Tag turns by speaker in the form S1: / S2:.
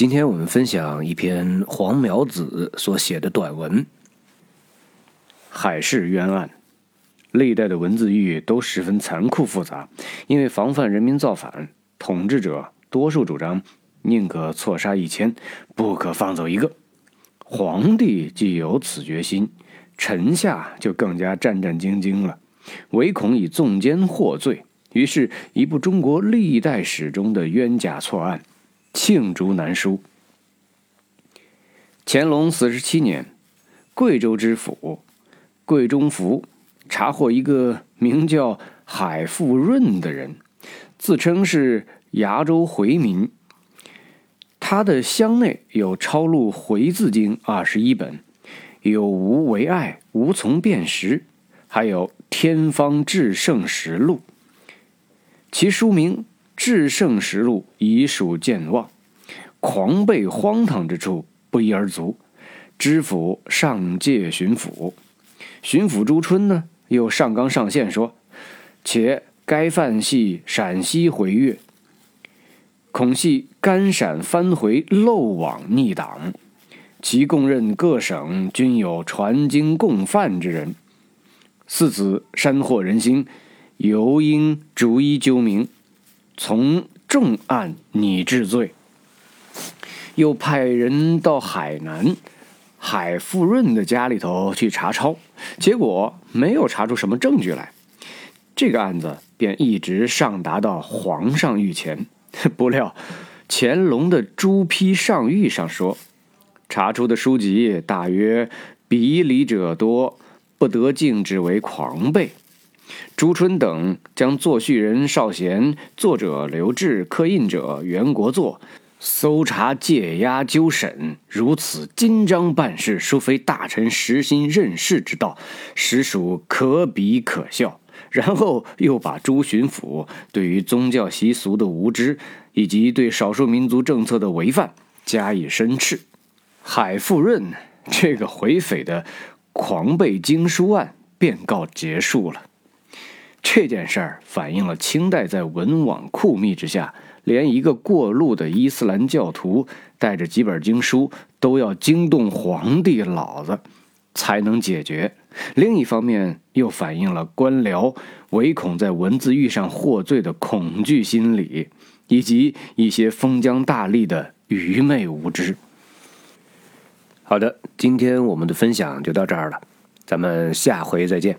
S1: 今天我们分享一篇黄苗子所写的短文《
S2: 海事冤案》。历代的文字狱都十分残酷复杂，因为防范人民造反，统治者多数主张宁可错杀一千，不可放走一个。皇帝既有此决心，臣下就更加战战兢兢了，唯恐以纵奸获罪。于是，一部中国历代史中的冤假错案。罄竹难书。乾隆四十七年，贵州知府贵中福查获一个名叫海富润的人，自称是崖州回民。他的箱内有抄录《回字经》二十一本，有无为爱，无从辨识，还有《天方至圣实录》，其书名。至圣实录已属健忘，狂悖荒唐之处不一而足。知府上界巡抚，巡抚朱春呢又上纲上线说，且该犯系陕西回越，恐系甘陕翻回漏网逆党，其供认各省均有传经共犯之人，四子山惑人心，尤应逐一究明。从重案拟治罪，又派人到海南海富润的家里头去查抄，结果没有查出什么证据来，这个案子便一直上达到皇上御前。不料乾隆的朱批上谕上说，查出的书籍大约比理者多，不得敬之为狂悖。朱春等将作序人邵贤、作者刘志、刻印者袁国作搜查、借押、纠审，如此金章办事，殊非大臣实心任事之道，实属可比可笑。然后又把朱巡抚对于宗教习俗的无知，以及对少数民族政策的违犯加以申斥。海富润这个回匪的狂悖经书案便告结束了。这件事儿反映了清代在文网酷密之下，连一个过路的伊斯兰教徒带着几本经书都要惊动皇帝老子才能解决。另一方面，又反映了官僚唯恐在文字狱上获罪的恐惧心理，以及一些封疆大吏的愚昧无知。
S1: 好的，今天我们的分享就到这儿了，咱们下回再见。